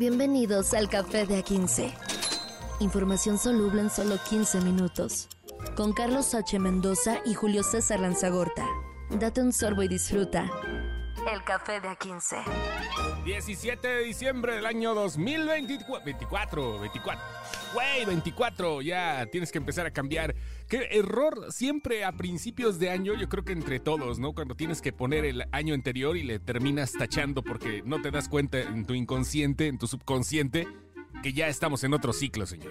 Bienvenidos al Café de A15. Información soluble en solo 15 minutos. Con Carlos H. Mendoza y Julio César Lanzagorta. Date un sorbo y disfruta. El Café de A15. 17 de diciembre del año 2024. 24, 24. Güey, 24. Ya tienes que empezar a cambiar. Qué error siempre a principios de año, yo creo que entre todos, ¿no? Cuando tienes que poner el año anterior y le terminas tachando porque no te das cuenta en tu inconsciente, en tu subconsciente, que ya estamos en otro ciclo, señor.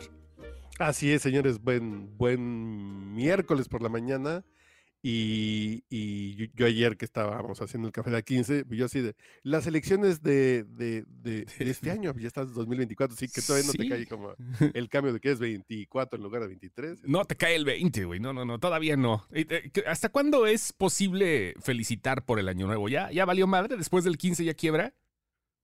Así es, señores. Buen, buen miércoles por la mañana. Y, y yo, yo ayer que estábamos haciendo el café de la 15, yo así de las elecciones de, de, de, de este año, ya estás 2024, sí que todavía no te cae como el cambio de que es 24 en lugar de 23. No te cae el 20, güey. No, no, no, todavía no. ¿Hasta cuándo es posible felicitar por el año nuevo? ¿Ya, ya valió madre? ¿Después del 15 ya quiebra?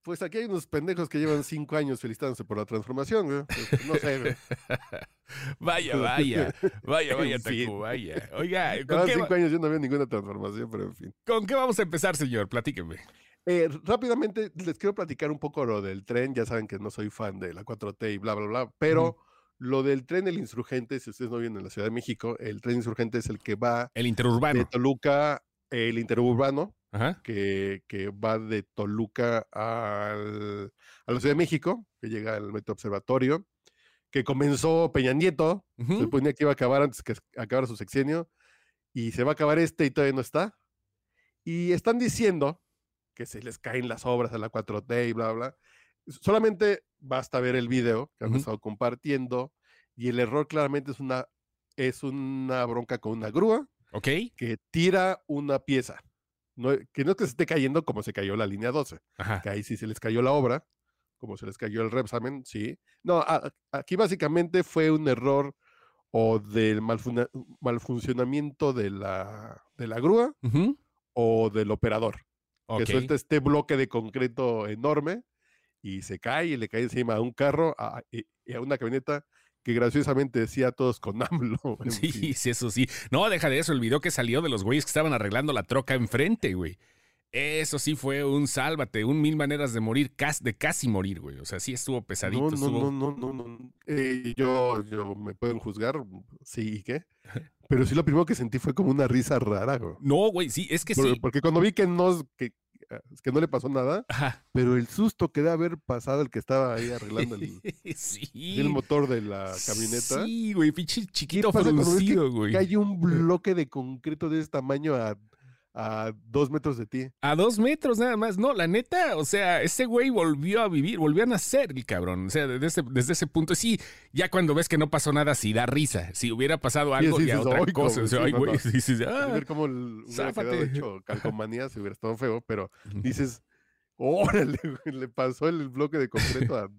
Pues aquí hay unos pendejos que llevan cinco años felicitándose por la transformación, güey. Pues, no sé, güey. Vaya, vaya. Vaya, vaya. Tacu, vaya. Oiga, ¿con Cada qué, cinco años yo no veo ninguna transformación, pero en fin. con qué vamos a empezar, señor? Platíqueme. Eh, rápidamente les quiero platicar un poco lo del tren. Ya saben que no soy fan de la 4T y bla, bla, bla. Pero lo del tren El Insurgente, si ustedes no viven en la Ciudad de México, el tren Insurgente es el que va El de interurbano. Toluca, el interurbano, Ajá. que, que va de Toluca al, a la Ciudad de México, que llega al Metro Observatorio, que comenzó Peña Nieto, se Ujú. suponía que iba a acabar antes que acabara su sexenio, y se va a acabar este y todavía no está. Y están diciendo que se les caen las obras a la 4T y bla, bla. Solamente basta ver el video que han Ujú. estado compartiendo, y el error claramente es una, es una bronca con una grúa Ok. que tira una pieza. No, que no es que se esté cayendo como se cayó la línea 12, Ajá. que ahí sí se les cayó la obra, como se les cayó el Repsamen, sí. No, a- a- aquí básicamente fue un error o del malfuna- malfuncionamiento de la, de la grúa o del operador, que suelta este bloque de concreto enorme y se cae y le cae encima a un carro a- y a una camioneta que graciosamente decía a todos con AMLO. Sí, fin. sí, eso sí. No, deja de eso, el video que salió de los güeyes que estaban arreglando la troca enfrente, güey. Eso sí fue un sálvate, un mil maneras de morir, de casi morir, güey. O sea, sí estuvo pesadito. No, no, estuvo- no, no, no, no. Eh, yo, yo me pueden juzgar, sí, ¿y qué? Pero sí lo primero que sentí fue como una risa rara, güey. No, güey, sí, es que Por- sí. Porque cuando vi que no, que, ah, que no le pasó nada, Ajá. pero el susto que debe haber pasado el que estaba ahí arreglando el, sí. el motor de la camioneta. Sí, güey, pinche chiquito que güey. Que hay un bloque de concreto de ese tamaño a, a dos metros de ti. A dos metros nada más. No, la neta, o sea, ese güey volvió a vivir, volvió a nacer el cabrón. O sea, desde ese, desde ese punto, sí, ya cuando ves que no pasó nada, sí da risa. Si hubiera pasado algo, sí ya dices, otra "Ay, cosa. O sea, sí, ay, güey, no". dices, ah, ver cómo el, hubiera quedado hecho calcomanía, se hubiera estado feo, pero dices, órale, le pasó el bloque de concreto a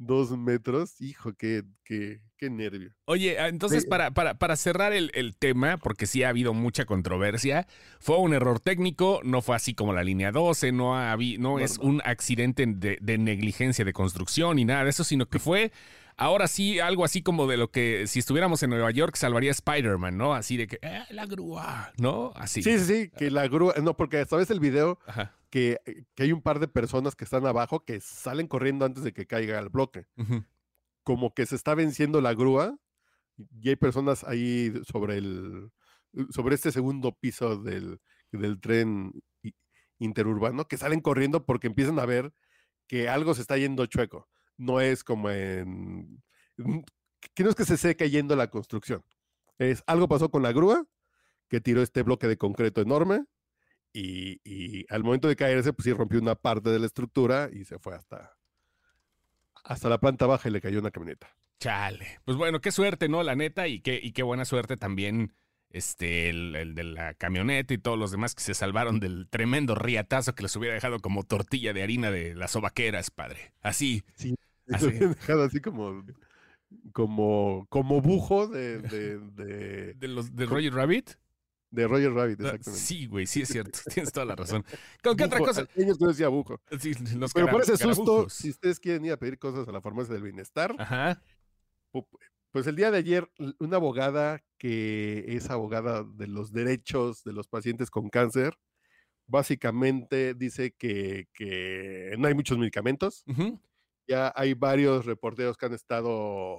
dos metros, hijo, qué, qué, qué nervio. Oye, ah, entonces para, para, para cerrar el, el tema, porque sí ha habido mucha controversia, fue un error técnico, no fue así como la línea 12, no, ha no No, es no. un accidente de, de negligencia de construcción ni nada de eso, sino que fue ahora sí algo así como de lo que si estuviéramos en Nueva York salvaría Spider-Man, ¿no? Así de que, "Eh, la grúa, ¿no? Así. Sí, sí, sí, que la grúa, no, porque sabes el video Ajá. Que, que hay un par de personas que están abajo que salen corriendo antes de que caiga el bloque. Como que se está venciendo la grúa y hay personas ahí sobre el sobre este segundo piso del, del tren interurbano que salen corriendo porque empiezan a ver que algo se está yendo chueco. No es como en que no es que se esté cayendo la construcción. Es algo pasó con la grúa que tiró este bloque de concreto enorme y, y al momento de caerse, pues sí rompió una parte de la estructura y se fue hasta, hasta la planta baja y le cayó una camioneta. Chale. Pues bueno, qué suerte, ¿no? La neta, y qué, y qué buena suerte también este, el, el de la camioneta y todos los demás que se salvaron del tremendo riatazo que les hubiera dejado como tortilla de harina de las sobaqueras, padre. Así. Sí, lo sí. habían dejado así como, como, como bujo de, de, de, ¿De los de Roger Rabbit? De Roger Rabbit, Ah, exactamente. Sí, güey, sí es cierto. Tienes toda la razón. ¿Con qué otra cosa? que no decía bujo. Sí, los Pero por ese susto, si ustedes quieren ir a pedir cosas a la farmacia del bienestar, Ajá. pues el día de ayer, una abogada que es abogada de los derechos de los pacientes con cáncer, básicamente dice que, que no hay muchos medicamentos ya hay varios reporteros que han estado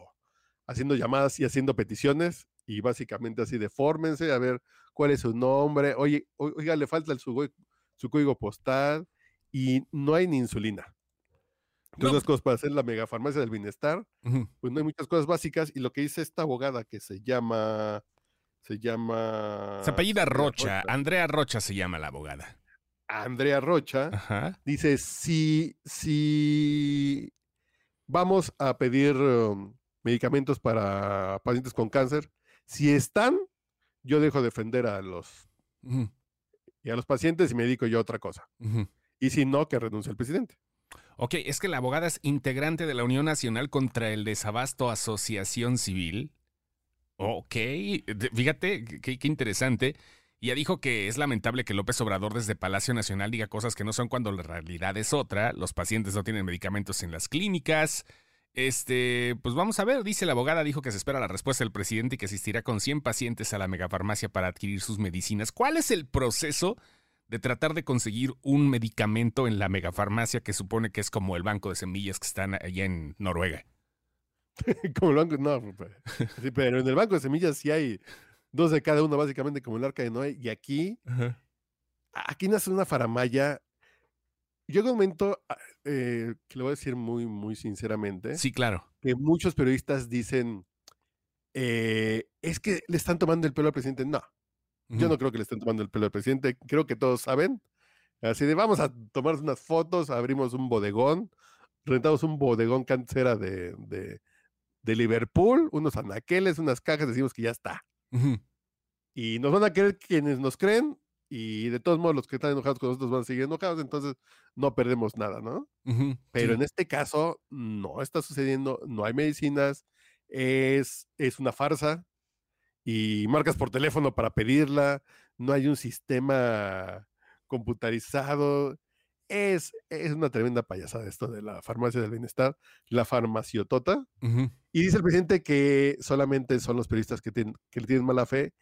haciendo llamadas y haciendo peticiones y básicamente así de fórmense a ver cuál es su nombre. Oye, oiga, le falta el, su, su código postal y no hay ni insulina. Entonces, cosas para hacer la megafarmacia del bienestar, pues no hay muchas cosas básicas. Y lo que dice esta abogada que se llama. Se llama. Se apellida Rocha. Andrea Rocha se llama la abogada. Andrea Rocha. Dice: si, si vamos a pedir um, medicamentos para pacientes con cáncer, si están, yo dejo de defender a los. Y a los pacientes y me dedico yo a otra cosa. Y si no, que renuncie el presidente. Ok, es que la abogada es integrante de la Unión Nacional contra el Desabasto Asociación Civil. Ok, fíjate, qué, interesante. Ya dijo que es lamentable que López Obrador desde Palacio Nacional diga cosas que no son cuando la realidad es otra. Los pacientes no tienen medicamentos en las clínicas. Este, pues vamos a ver, dice la abogada, dijo que se espera la respuesta del presidente y que asistirá con 100 pacientes a la megafarmacia para adquirir sus medicinas. ¿Cuál es el proceso de tratar de conseguir un medicamento en la megafarmacia que supone que es como el banco de semillas que están allá en Noruega. como el banco, no, pues, sí, pero en el banco de semillas sí hay dos de cada uno, básicamente como el arca de Noé. Y aquí, aquí nace una faramaya. Llega un momento, ah, eh, que lo voy a decir muy, muy sinceramente. Sí, claro. Que muchos periodistas dicen, eh, es que le están tomando el pelo al presidente. No, yo no creo que le estén tomando el pelo al presidente. Creo que todos saben. Así de vamos a tomar unas fotos, abrimos un bodegón, rentamos un bodegón cancera de, de, Liverpool, unos anaqueles, unas cajas, decimos que ya está. Y nos van a querer quienes nos creen, y de todos modos los que están enojados con nosotros van a seguir enojados, entonces no perdemos nada, ¿no? Pero en este caso no está sucediendo, no hay medicinas, es, es una farsa, y marcas por teléfono para pedirla, no hay un sistema computarizado. Es, es una tremenda payasada esto de la farmacia del bienestar, la farmaciotota. Y dice el presidente que solamente son los periodistas que, tienen, que le tienen mala fe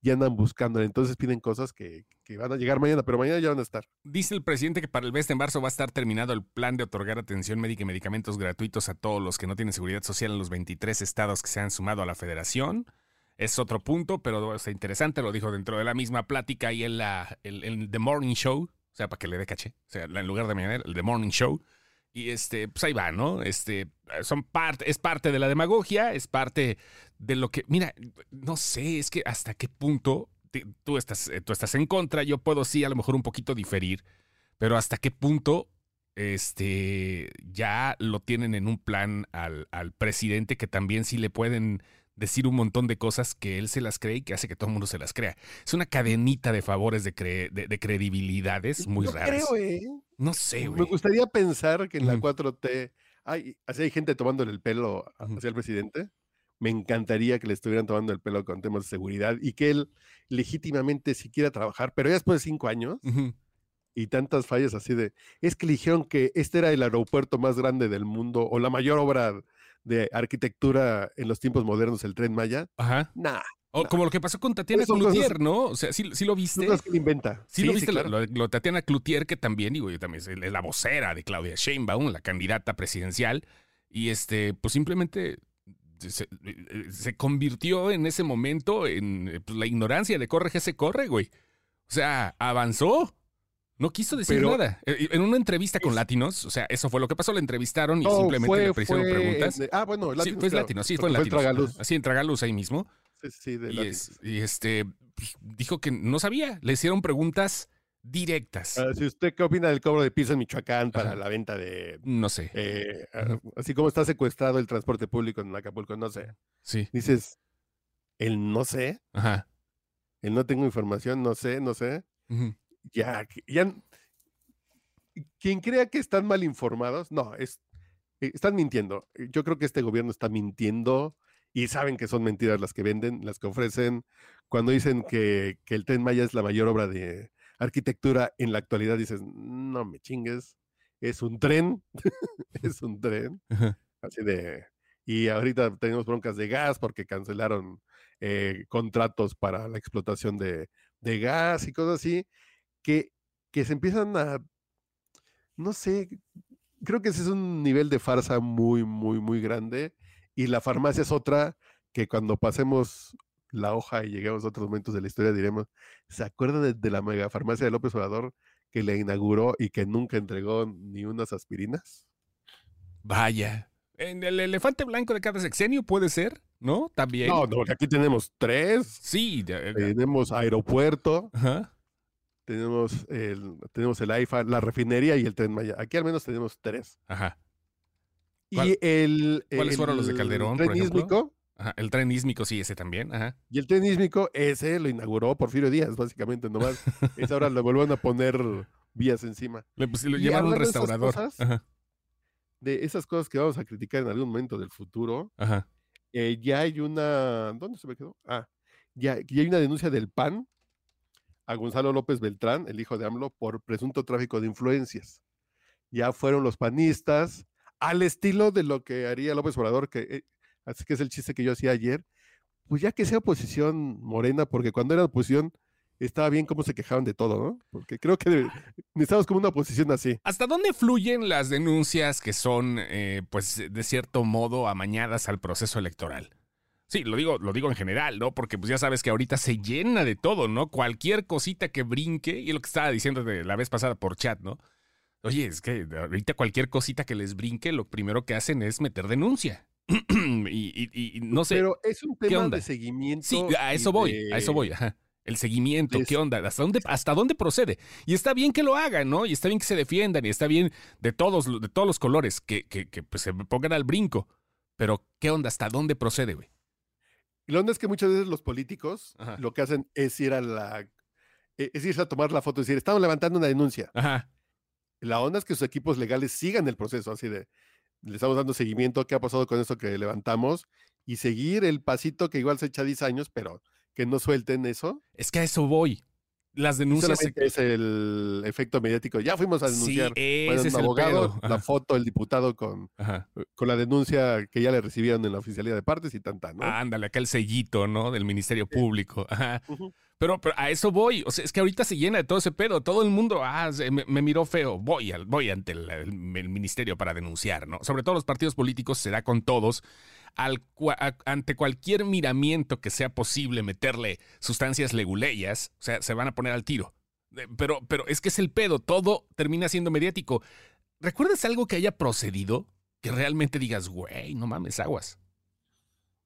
y andan buscando. Entonces piden cosas que, que, van a llegar mañana, pero mañana ya van a estar. Dice el presidente que para el mes de marzo va a estar terminado el plan de otorgar atención médica y medicamentos gratuitos a todos los que no tienen seguridad social en los 23 estados que se han sumado a la federación es otro punto, pero es interesante, lo dijo dentro de la misma plática y en la el, The Morning Show, o sea, para que le dé caché, o sea, en lugar de mañana, el The Morning Show. Y este, pues ahí va, ¿no? Este, son parte, es parte de la demagogia, es parte de lo que, mira, no sé, es que hasta qué punto tú estás, eh, tú estás en contra, yo puedo sí a lo mejor un poquito diferir, pero hasta qué punto este, ya lo tienen en un plan al, al presidente que también sí le pueden decir un montón de cosas que él se las cree y que hace que todo el mundo se las crea. Es una cadenita de favores de, de, credibilidades muy no raras. Creo, ¿eh? No sé, güey. Me gustaría pensar que en la 4T hay, así hay gente tomándole el pelo hacia el presidente. Me encantaría que le estuvieran tomando el pelo con temas de seguridad y que él legítimamente si quiera trabajar, pero ya después de cinco años y tantas fallas así de, es que le dijeron que este era el aeropuerto más grande del mundo o la mayor obra de arquitectura en los tiempos modernos, el tren Maya. Ajá. Nah. O como lo que pasó con Tatiana Cloutier, ¿no? O sea, sí, lo viste. Cosas que inventa. Sí, lo viste, lo, de Tatiana Cloutier, que también, digo, yo también es la vocera de Claudia Sheinbaum, la candidata presidencial. Y este, pues simplemente se, se convirtió en ese momento en pues, la ignorancia de corre que se corre, güey. O sea, avanzó no quiso decir nada. Eh, en una entrevista con Latinos, o sea, eso fue lo que pasó, le entrevistaron y simplemente le hicieron preguntas. ah, bueno, Latinos, sí, fue Latinos, sí, fue en Latinos. Tragaluz. Así en Tragaluz ahí mismo. Sí, sí, de y, y este, pues, dijo que no sabía, le hicieron preguntas directas. Uh, si usted qué opina del cobro de piso en Michoacán para la venta de... No sé. Eh, así como está secuestrado el transporte público en Acapulco, no sé. Sí. Dices, el no sé. Ajá. El no tengo información, no sé, no sé. Uh ya, ya, quien crea que están mal informados, no, es, eh, están mintiendo. Yo creo que este gobierno está mintiendo y saben que son mentiras las que venden, las que ofrecen. Cuando dicen que, que el Tren Maya es la mayor obra de arquitectura en la actualidad, dices, no me chingues, es un tren, es un tren. Así de... Y ahorita tenemos broncas de gas porque cancelaron eh, contratos para la explotación de, de gas y cosas así que, que se empiezan a, no sé, creo que ese es un nivel de farsa muy, muy, muy grande. Y la farmacia es otra que cuando pasemos la hoja y lleguemos a otros momentos de la historia diremos, ¿se acuerdan de, de la mega farmacia de López Obrador que le inauguró y que nunca entregó ni unas aspirinas? Vaya. En el elefante blanco de cada sexenio puede ser, ¿no? También. No, no, porque aquí tenemos tres. Sí. de- Tenemos aeropuerto, Ajá. Tenemos el, tenemos el AIFA, la refinería y el Tren Maya. Aquí al menos tenemos tres. Ajá. ¿Cuál- y el, cuáles fueron los de el Calderón, tren por ejemplo? ísmico, Ajá. El tren ísmico, sí, ese también. Ajá. y el tren ísmico, ese lo inauguró Porfirio Díaz, básicamente, nomás. es ahora le vuelven a poner vías encima. Le, pues, lo llevaron un esas restaurador. cosas, Ajá. De esas cosas que vamos a criticar en algún momento del futuro, Ajá. eh, ya hay una. ¿Dónde se me quedó? Ah, ya, ya hay una denuncia del PAN a Gonzalo López Beltrán, el hijo de AMLO, por presunto tráfico de influencias. Ya fueron los panistas, al estilo de lo que haría López Obrador, que, eh, así que es el chiste que yo hacía ayer, pues ya que sea oposición morena, porque cuando era oposición estaba bien cómo se quejaban de todo, ¿no? Porque creo que necesitamos como una oposición así. ¿Hasta dónde fluyen las denuncias que son, eh, pues, de cierto modo amañadas al proceso electoral? Sí, lo digo, lo digo en general, ¿no? Porque pues ya sabes que ahorita se llena de todo, ¿no? Cualquier cosita que brinque, y es lo que estaba diciendo de la vez pasada por chat, ¿no? Oye, es que ahorita cualquier cosita que les brinque, lo primero que hacen es meter denuncia. y, y- y no sé. Pero es un tema de seguimiento. Sí, a eso voy, a eso voy, ajá. El seguimiento, ¿qué onda? ¿Hasta dónde, ¿Hasta dónde procede? Y está bien que lo hagan, ¿no? Y está bien que se defiendan, y está bien de todos, de todos los colores, que, que, que, pues, se pongan al brinco. Pero, ¿qué onda? ¿Hasta dónde procede, güey? Y lo onda es que muchas veces los políticos Ajá. lo que hacen es ir a la. e- Es irse a tomar la foto y decir, estamos levantando una denuncia. Ajá. La onda es que sus equipos legales sigan el proceso, así de. Le estamos dando seguimiento, qué ha pasado con eso que levantamos, y seguir el pasito que igual se echa 10 años, pero que no suelten eso. Es que a eso voy. Las denuncias. Solamente es el efecto mediático. Ya fuimos a Sí, denunciar. ese Bueno, es un el abogado, la foto, el diputado con, Ajá. con la denuncia que ya le recibieron en la oficialía de partes y tanta, ¿no? Ándale, acá el sellito, ¿no? Del Ministerio Público. Ajá. Pero, pero a eso voy. O sea, es que ahorita se llena de todo ese pedo. Todo el mundo, ah, me, me miró feo. Voy, al, voy ante el, el- el ministerio para denunciar, ¿no? Sobre todo los partidos políticos se da con todos. Al, cua- a- ante cualquier miramiento que sea posible meterle sustancias leguleyas, o sea, se van a poner al tiro. Eh, Pero, pero es que es el pedo. Todo termina siendo mediático. ¿Recuerdas algo que haya procedido? Que realmente digas, güey, no mames, aguas.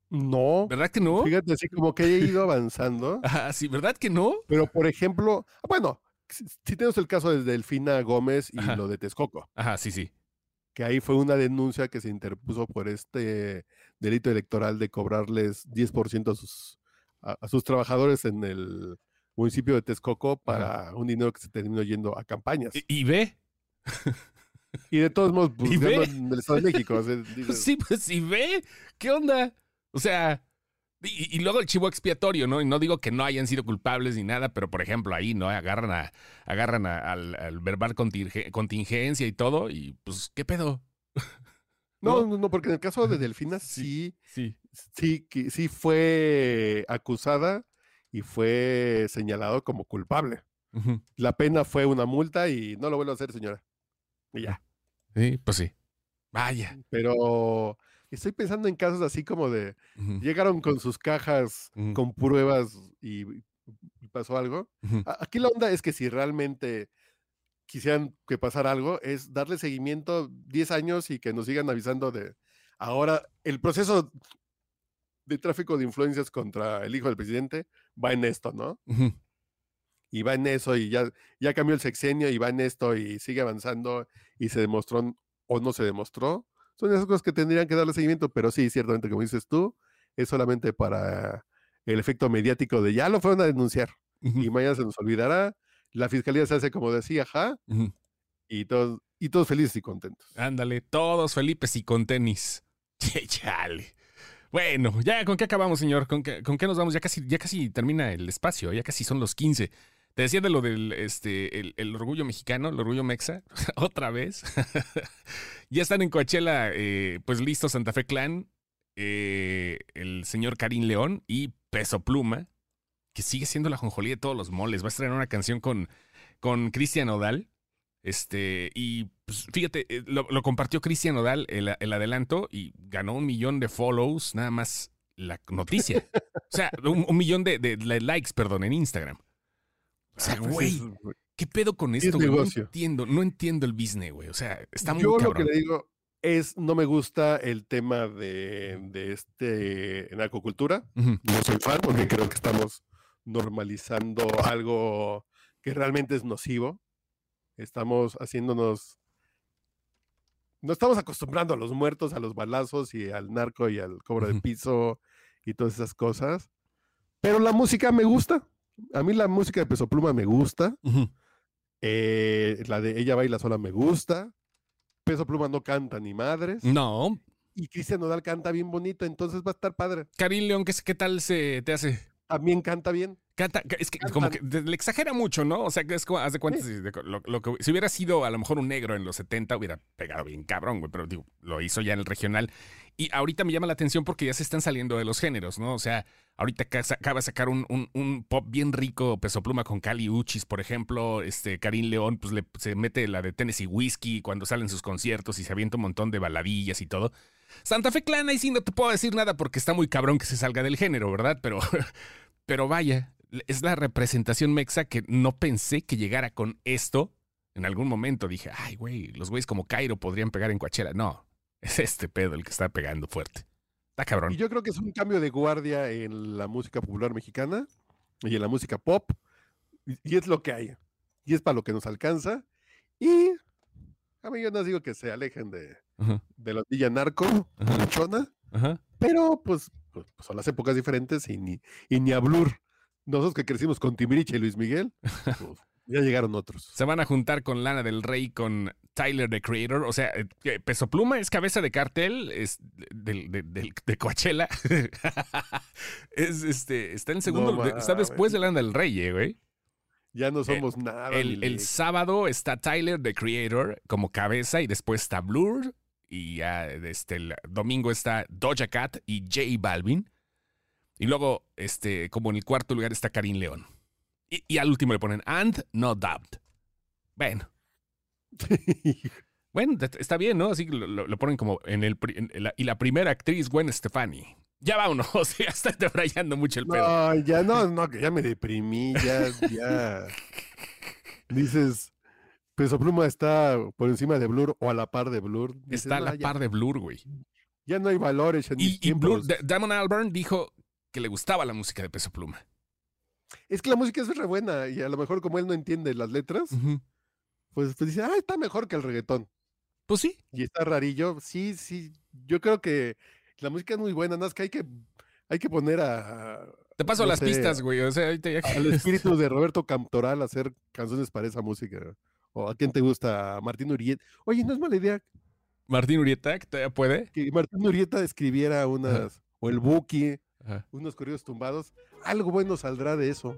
No, ¿Verdad que no? fíjate, así como que haya ido avanzando. Ajá, sí, ¿verdad que no? Pero, por ejemplo, ah, bueno, si si tenemos el caso de Delfina Gómez y Ajá. lo de Texcoco, Ajá, sí, sí. Que ahí fue una denuncia que se interpuso por este delito electoral de cobrarles 10% a sus, a, a sus trabajadores en el municipio de Texcoco para un dinero que se terminó yendo a campañas. Y, y ve, Y de todos modos, pues, ¿Y ganó ve? en el Estado de México. o sea, dices, sí, pues y ve, ¿qué onda? O sea, y, y luego el chivo expiatorio, ¿no? Y no digo que no hayan sido culpables ni nada, pero por ejemplo ahí, ¿no? Agarran a, agarran a- al, al verbal continge- contingencia y todo, y pues, ¿qué pedo? No, ¿no? no, porque en el caso de Delfina Sí. sí, Sí. sí, fue acusada y fue señalado como culpable. La pena fue una multa y no lo vuelvo a hacer, señora. Y ya. Sí, pues sí. Vaya. Pero estoy pensando en casos así como de llegaron con sus cajas con pruebas y, y pasó algo. Aquí la onda es que si realmente quisieran que pasara algo, es darle seguimiento 10 años y que nos sigan avisando de ahora el proceso de tráfico de influencias contra el hijo del presidente va en esto, ¿no? Y va en eso y ya, ya cambió el sexenio y va en esto y sigue avanzando y se demostró o no se demostró. Son esas cosas que tendrían que darle seguimiento, pero sí, ciertamente, como dices tú, es solamente para el efecto mediático de ya lo fueron a denunciar y mañana se nos olvidará. La fiscalía se hace como decía, ajá, y todos, y todos felices y contentos. Ándale, todos Felipes y con tenis. Chale. Bueno, ya con qué acabamos, señor. ¿Con qué, con qué nos vamos? Ya casi, ya casi termina el espacio, ya casi son los 15. Te decía de lo del este, el, el orgullo mexicano, el orgullo mexa, otra vez. ya están en Coachella, eh, pues listo Santa Fe Clan, eh, el señor Karim León y Peso Pluma, que sigue siendo la jonjolía de todos los moles. Va a estrenar una canción con, con Cristian Odal. Este, y pues, fíjate, eh, lo, lo compartió Cristian Odal el, el adelanto y ganó un millón de follows, nada más la noticia. O sea, un, un millón de, de- de likes, perdón, en Instagram. O sea, Pues güey, es- ¿qué pedo con es esto, güey? No entiendo, no entiendo el business, güey. O sea, está muy Yo lo que le digo es, no me gusta el tema de, de este narcocultura. Ujú. No soy fan porque creo que estamos normalizando algo que realmente es nocivo. Estamos haciéndonos... No estamos acostumbrando a los muertos, a los balazos y al narco y al cobro de piso y todas esas cosas. Pero la música me gusta. A mí la música de Peso Pluma me gusta. Eh, la de Ella Baila Sola me gusta. Peso Pluma no canta ni madres. No, Y Cristian Nodal canta bien bonito, entonces va a estar padre. Karim León, ¿qué, qué tal se te hace? También canta bien. Canta, es que como que le exagera mucho, ¿no? O sea, que es como, haz de cuenta, si, de- lo- lo que- si hubiera sido a lo mejor un negro en los 70, hubiera pegado bien cabrón, güey, pero digo, lo hizo ya en el regional. Y ahorita me llama la atención porque ya se están saliendo de los géneros, ¿no? O sea, ahorita acaba de sacar un, un- un pop bien rico, Peso Pluma con Cali Uchis, por ejemplo, este Karim León, pues le, se mete la de Tennessee Whiskey cuando salen sus conciertos y se avienta un montón de baladillas y todo. Santa Fe Clan, ahí sí no te puedo decir nada porque está muy cabrón que se salga del género, ¿verdad? Pero, pero vaya, es la representación mexa que no pensé que llegara con esto. En algún momento dije, ay, güey, los güeyes como Cairo podrían pegar en Coachella. No, es este pedo el que está pegando fuerte. Está cabrón. Y yo creo que es un cambio de guardia en la música popular mexicana y en la música pop. Y, es lo que hay. Y es para lo que nos alcanza. Y a mí yo no digo que se alejen de, de la villa narco, ajá. pero pues, pues, pues son las épocas diferentes y ni, y ni a Blur. Nosotros que crecimos con Timbiriche y Luis Miguel, pues, ya llegaron otros. Se van a juntar con Lana del Rey, con Tyler, the Creator. O sea, eh, Peso Pluma es cabeza de cartel, es del, de, del- de Coachella. es, este, está en segundo, de- está después de Lana del Rey, eh, güey. Ya no somos nada. El, el sábado está Tyler, the Creator, como cabeza, y después está Blur. Y ya este, el domingo está Doja Cat y J Balvin. Y luego, este, como en el cuarto lugar está Karim León. Y, y al último le ponen And No Doubt. Bueno, bueno, está bien, ¿no? Así que lo, lo- lo ponen como en el. pri- en la- y la primera actriz, Gwen Stefani. Ya vámonos, ya está debrayando mucho el pedo. No, ya no, no, que ya me deprimí, ya, ya. Dices, Peso Pluma está por encima de Blur o a la par de Blur. Dices, está a "No, la ya, par de Blur, güey. ya no hay valores en mis Y, y Blur, tiempos". D- Damon Albarn dijo que le gustaba la música de Peso Pluma. Es que la música es re buena y a lo mejor como él no entiende las letras, pues, pues dice, ah, está mejor que el reggaetón. Pues sí. Y está rarillo. Sí, sí, yo creo que la música es muy buena, nada más que hay que, hay que poner a, Te paso No las sé, pistas, güey. O sea, ya que- al espíritu de Roberto Cantoral a hacer canciones para esa música. ¿O a quién te gusta? Martín Urieta. Oye, no es mala idea Martín Urieta, que todavía puede. que Martín Urieta escribiera unas, o el Buki, Ajá. unos corridos tumbados. Algo bueno saldrá de eso.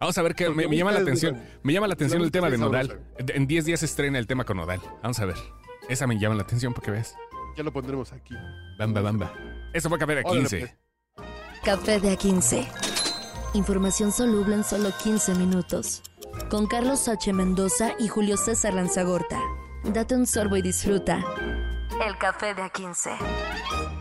Vamos a ver qué me, me llama la atención. Me llama la atención el tema de Nodal. En 10 días se estrena el tema con Nodal. Vamos a ver. Esa me llama la atención porque ves. Ya lo pondremos aquí. Bamba, bamba. Eso fue Café de Órale, 15. pues. Café de A15. Información soluble en solo 15 minutos. Con Carlos H. Mendoza y Julio César Lanzagorta. Date un sorbo y disfruta. El café de A15.